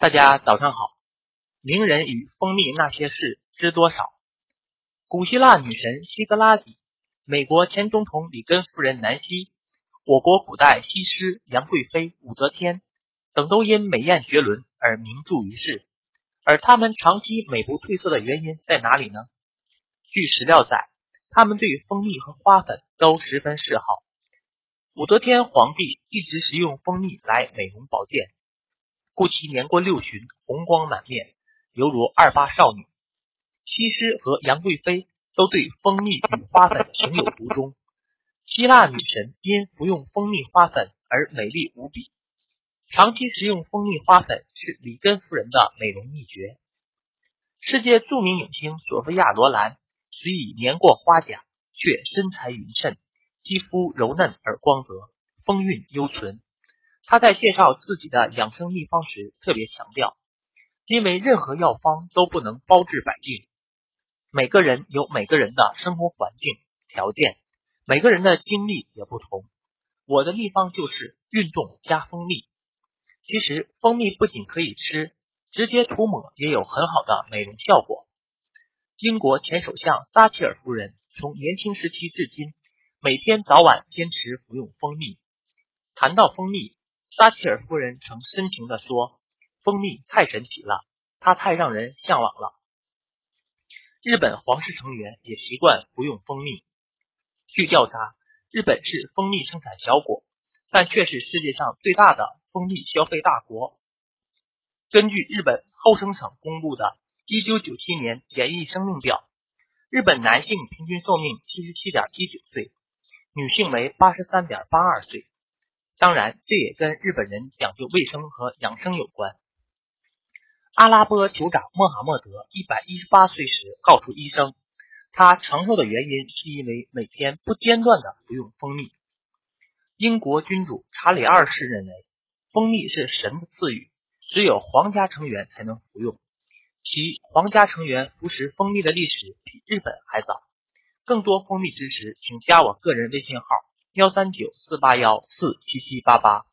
大家早上好。名人与蜂蜜那些事知多少？古希腊女神希格拉底，美国前总统里根夫人南希，我国古代西施杨贵妃、武则天等都因美艳绝伦而名著于世。而他们长期美不褪色的原因在哪里呢？据史料载，他们对蜂蜜和花粉都十分嗜好。武则天皇帝一直食用蜂蜜来美容保健。故其年过六旬，红光满面，犹如二八少女。西施和杨贵妃都对蜂蜜与花粉情有独钟。希腊女神因服用蜂蜜花粉而美丽无比。长期食用蜂蜜花粉是里根夫人的美容秘诀。世界著名影星索菲亚·罗兰虽已年过花甲，却身材匀称，肌肤柔嫩而光泽，风韵犹存。他在介绍自己的养生秘方时特别强调，因为任何药方都不能包治百病，每个人有每个人的生活环境条件，每个人的经历也不同。我的秘方就是运动加蜂蜜。其实蜂蜜不仅可以吃，直接涂抹也有很好的美容效果。英国前首相撒切尔夫人从年轻时期至今，每天早晚坚持服用蜂蜜。谈到蜂蜜。撒切尔夫人曾深情地说：“蜂蜜太神奇了，它太让人向往了。”日本皇室成员也习惯服用蜂蜜。据调查，日本是蜂蜜生产小国，但却是世界上最大的蜂蜜消费大国。根据日本厚生省公布的1997年简易生命表，日本男性平均寿命77.19岁，女性为83.82岁。当然，这也跟日本人讲究卫生和养生有关。阿拉伯酋长穆罕默德一百一十八岁时告诉医生，他长寿的原因是因为每天不间断的服用蜂蜜。英国君主查理二世认为，蜂蜜是神的赐予，只有皇家成员才能服用。其皇家成员服食蜂蜜的历史比日本还早。更多蜂蜜知识，请加我个人微信号。幺三九四八幺四七七八八。